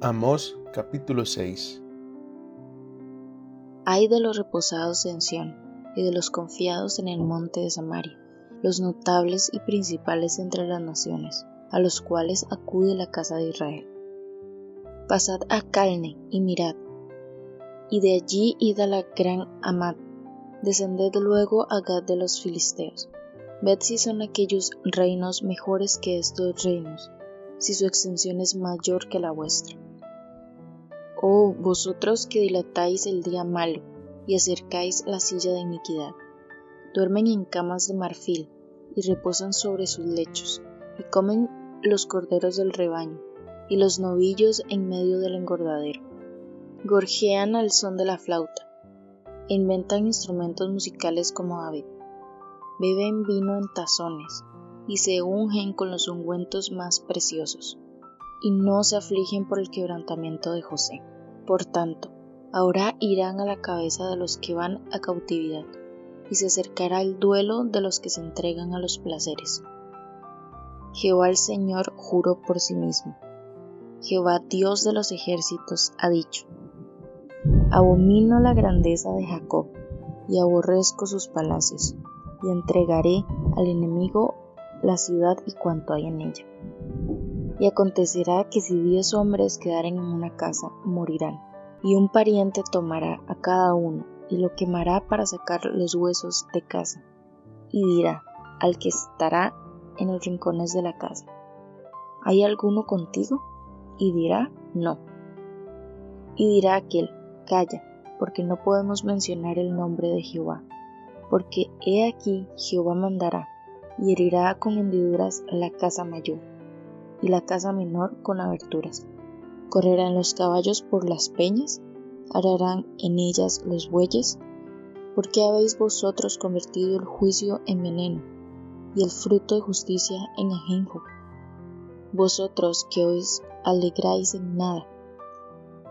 Amós capítulo 6 Hay de los reposados en Sión y de los confiados en el monte de Samaria, los notables y principales entre las naciones, a los cuales acude la casa de Israel. Pasad a Calne y mirad, y de allí id a la gran Amad, descended luego a Gad de los filisteos. Ved si son aquellos reinos mejores que estos reinos, si su extensión es mayor que la vuestra Oh, vosotros que dilatáis el día malo y acercáis la silla de iniquidad, duermen en camas de marfil y reposan sobre sus lechos, y comen los corderos del rebaño, y los novillos en medio del engordadero. Gorjean al son de la flauta, inventan instrumentos musicales como David, beben vino en tazones, y se ungen con los ungüentos más preciosos y no se afligen por el quebrantamiento de José. Por tanto, ahora irán a la cabeza de los que van a cautividad, y se acercará el duelo de los que se entregan a los placeres. Jehová el Señor juró por sí mismo. Jehová Dios de los ejércitos ha dicho, Abomino la grandeza de Jacob, y aborrezco sus palacios, y entregaré al enemigo la ciudad y cuanto hay en ella. Y acontecerá que si diez hombres quedaren en una casa, morirán, y un pariente tomará a cada uno y lo quemará para sacar los huesos de casa, y dirá al que estará en los rincones de la casa, ¿hay alguno contigo? Y dirá, no. Y dirá aquel, calla, porque no podemos mencionar el nombre de Jehová, porque he aquí Jehová mandará, y herirá con hendiduras la casa mayor y la casa menor con aberturas. Correrán los caballos por las peñas, ararán en ellas los bueyes. ¿Por qué habéis vosotros convertido el juicio en veneno y el fruto de justicia en ajenjo? Vosotros que os alegráis en nada,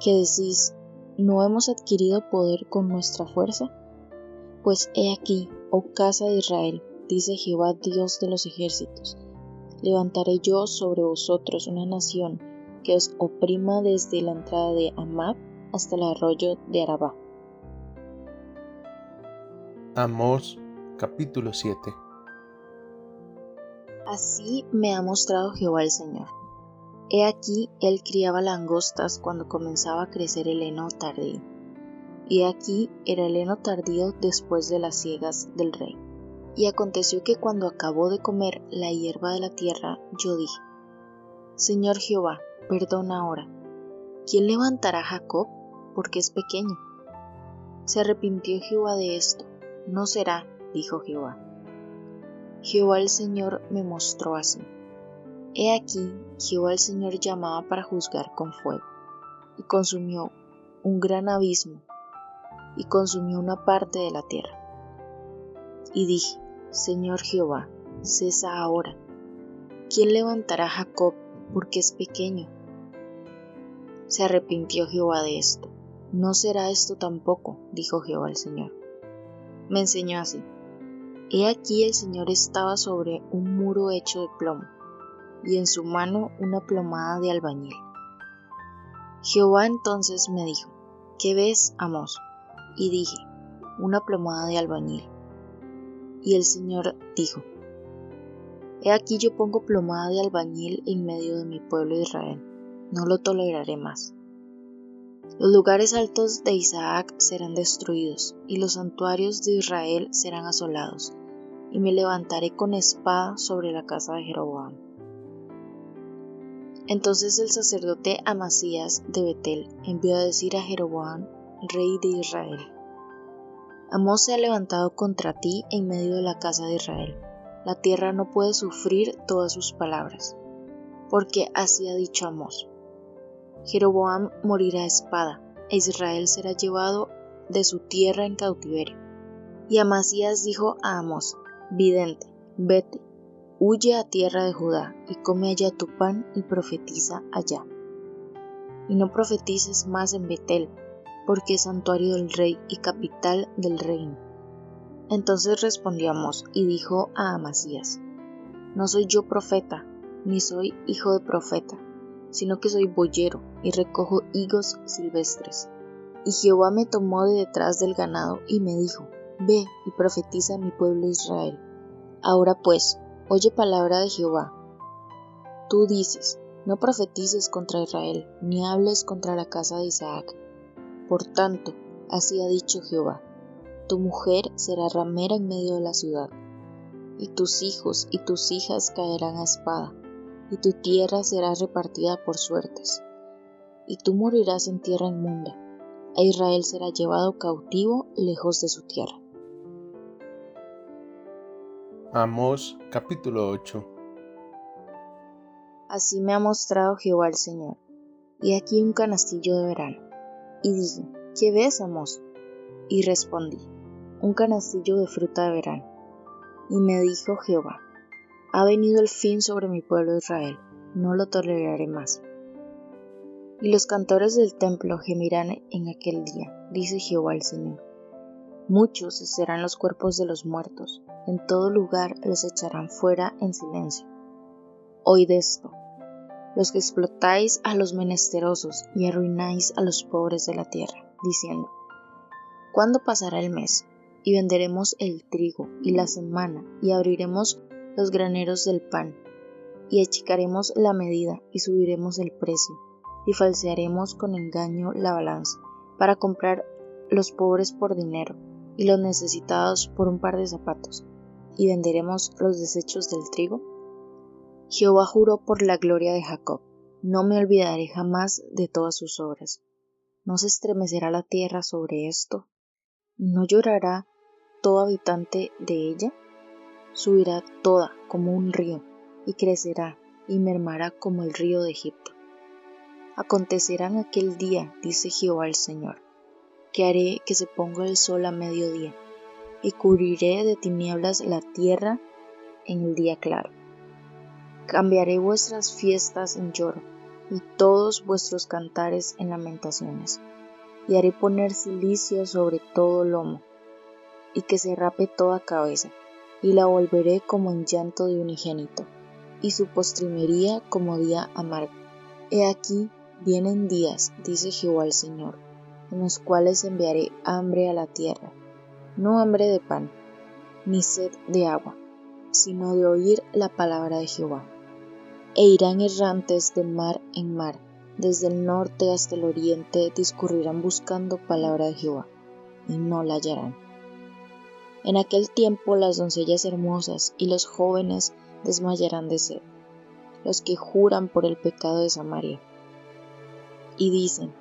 que decís, ¿no hemos adquirido poder con nuestra fuerza? Pues he aquí, oh casa de Israel, dice Jehová Dios de los ejércitos, levantaré yo sobre vosotros una nación que os oprima desde la entrada de Amab hasta el arroyo de Arabá. Amós capítulo 7 Así me ha mostrado Jehová el Señor. He aquí él criaba langostas cuando comenzaba a crecer el heno tardío. Y aquí era el heno tardío después de las ciegas del rey. Y aconteció que cuando acabó de comer la hierba de la tierra, yo dije, Señor Jehová, perdona ahora. ¿Quién levantará a Jacob? Porque es pequeño. Se arrepintió Jehová de esto. No será, dijo Jehová. Jehová el Señor me mostró así. He aquí, Jehová el Señor llamaba para juzgar con fuego, y consumió un gran abismo, y consumió una parte de la tierra. Y dije, Señor Jehová, cesa ahora. ¿Quién levantará a Jacob porque es pequeño? Se arrepintió Jehová de esto. No será esto tampoco, dijo Jehová el Señor. Me enseñó así. He aquí el Señor estaba sobre un muro hecho de plomo, y en su mano una plomada de albañil. Jehová entonces me dijo, ¿qué ves, Amos? Y dije, una plomada de albañil. Y el Señor dijo, He aquí yo pongo plomada de albañil en medio de mi pueblo Israel, no lo toleraré más. Los lugares altos de Isaac serán destruidos, y los santuarios de Israel serán asolados, y me levantaré con espada sobre la casa de Jeroboam. Entonces el sacerdote Amasías de Betel envió a decir a Jeroboam, rey de Israel, Amós se ha levantado contra ti en medio de la casa de Israel. La tierra no puede sufrir todas sus palabras. Porque así ha dicho Amós. Jeroboam morirá a espada, e Israel será llevado de su tierra en cautiverio. Y Amasías dijo a Amós, vidente, vete, huye a tierra de Judá, y come allá tu pan y profetiza allá. Y no profetices más en Betel, porque es santuario del rey y capital del reino. Entonces respondió y dijo a Amasías, No soy yo profeta, ni soy hijo de profeta, sino que soy boyero y recojo higos silvestres. Y Jehová me tomó de detrás del ganado y me dijo, Ve y profetiza a mi pueblo Israel. Ahora pues, oye palabra de Jehová. Tú dices, no profetices contra Israel, ni hables contra la casa de Isaac. Por tanto, así ha dicho Jehová, tu mujer será ramera en medio de la ciudad, y tus hijos y tus hijas caerán a espada, y tu tierra será repartida por suertes, y tú morirás en tierra inmunda, e Israel será llevado cautivo lejos de su tierra. Amós capítulo 8 Así me ha mostrado Jehová el Señor, y aquí un canastillo de verano. Y dije, ¿qué ves, Amós? Y respondí, un canastillo de fruta de verano. Y me dijo Jehová, ha venido el fin sobre mi pueblo Israel, no lo toleraré más. Y los cantores del templo gemirán en aquel día, dice Jehová el Señor. Muchos serán los cuerpos de los muertos, en todo lugar los echarán fuera en silencio. Oíd esto, los que explotáis a los menesterosos y arruináis a los pobres de la tierra, diciendo, ¿cuándo pasará el mes? Y venderemos el trigo y la semana, y abriremos los graneros del pan, y achicaremos la medida, y subiremos el precio, y falsearemos con engaño la balanza, para comprar los pobres por dinero, y los necesitados por un par de zapatos, y venderemos los desechos del trigo. Jehová juró por la gloria de Jacob, no me olvidaré jamás de todas sus obras. ¿No se estremecerá la tierra sobre esto? ¿No llorará todo habitante de ella? subirá toda como un río, y crecerá y mermará como el río de Egipto. Acontecerá en aquel día, dice Jehová el Señor, que haré que se ponga el sol a mediodía, y cubriré de tinieblas la tierra en el día claro. Cambiaré vuestras fiestas en lloro, y todos vuestros cantares en lamentaciones, y haré poner silicio sobre todo lomo, y que se rape toda cabeza, y la volveré como en llanto de unigénito, y su postrimería como día amargo. He aquí vienen días, dice Jehová el Señor, en los cuales enviaré hambre a la tierra, no hambre de pan, ni sed de agua, sino de oír la palabra de Jehová. E irán errantes de mar en mar, desde el norte hasta el oriente discurrirán buscando palabra de Jehová, y no la hallarán en aquel tiempo las doncellas hermosas y los jóvenes desmayarán de sed, los que juran por el pecado de Samaria. Y dicen,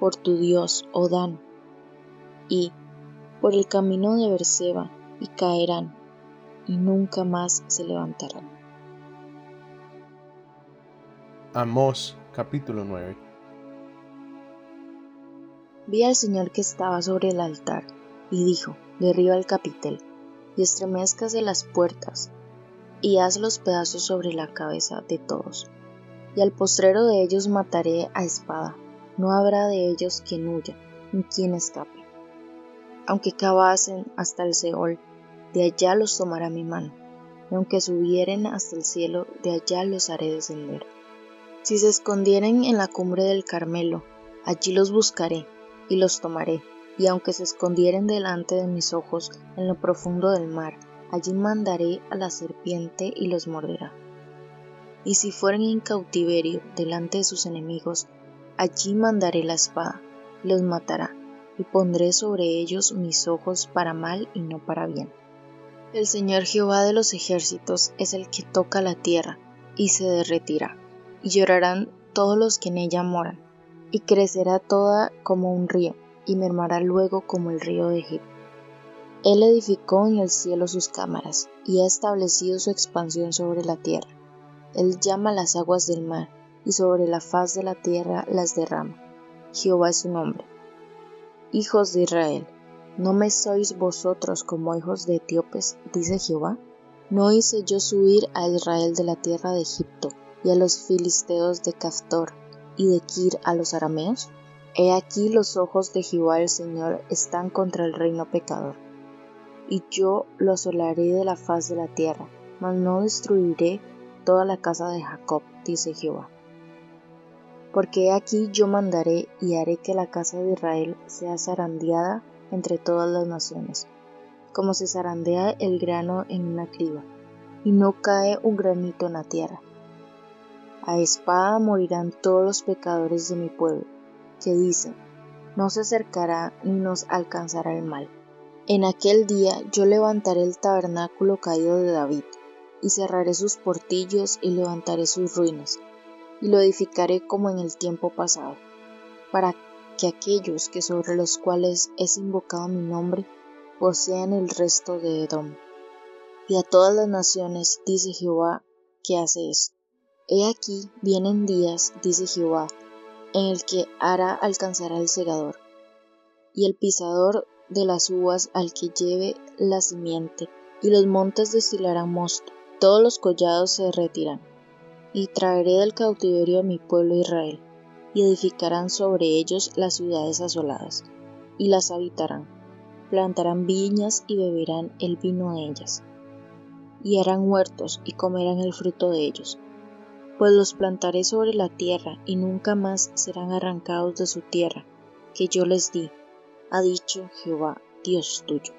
por tu Dios, oh Dan, y por el camino de Berseba, y caerán, y nunca más se levantarán. Amós capítulo 9 Vi al Señor que estaba sobre el altar, y dijo, derriba el capitel, y estremezcase las puertas, y haz los pedazos sobre la cabeza de todos. Y al postrero de ellos mataré a espada, no habrá de ellos quien huya, ni quien escape. Aunque cavasen hasta el Seol, de allá los tomará mi mano, y aunque subieren hasta el cielo, de allá los haré descender. Si se escondieren en la cumbre del Carmelo, allí los buscaré, y los tomaré y aunque se escondieren delante de mis ojos en lo profundo del mar, allí mandaré a la serpiente y los morderá. Y si fueren en cautiverio delante de sus enemigos, allí mandaré la espada, y los matará, y pondré sobre ellos mis ojos para mal y no para bien. El Señor Jehová de los ejércitos es el que toca la tierra, y se derretirá, y llorarán todos los que en ella moran, y crecerá toda como un río, y mermará luego como el río de Egipto. Él edificó en el cielo sus cámaras y ha establecido su expansión sobre la tierra. Él llama las aguas del mar y sobre la faz de la tierra las derrama. Jehová es su nombre. Hijos de Israel, ¿no me sois vosotros como hijos de etíopes? dice Jehová. ¿No hice yo subir a Israel de la tierra de Egipto y a los filisteos de Caftor y de Kir a los arameos? He aquí los ojos de Jehová el Señor están contra el reino pecador, y yo lo asolaré de la faz de la tierra, mas no destruiré toda la casa de Jacob, dice Jehová. Porque aquí yo mandaré y haré que la casa de Israel sea zarandeada entre todas las naciones, como se zarandea el grano en una criba, y no cae un granito en la tierra. A espada morirán todos los pecadores de mi pueblo, que dicen, no se acercará ni nos alcanzará el mal. En aquel día yo levantaré el tabernáculo caído de David, y cerraré sus portillos y levantaré sus ruinas, y lo edificaré como en el tiempo pasado, para que aquellos que sobre los cuales es invocado mi nombre posean el resto de Edom. Y a todas las naciones dice Jehová que hace esto. He aquí vienen días, dice Jehová, en el que hará alcanzar al segador, y el pisador de las uvas al que lleve la simiente, y los montes destilarán mosto, todos los collados se retirarán, y traeré del cautiverio a mi pueblo Israel, y edificarán sobre ellos las ciudades asoladas, y las habitarán, plantarán viñas y beberán el vino de ellas, y harán huertos y comerán el fruto de ellos pues los plantaré sobre la tierra y nunca más serán arrancados de su tierra, que yo les di, ha dicho Jehová, Dios tuyo.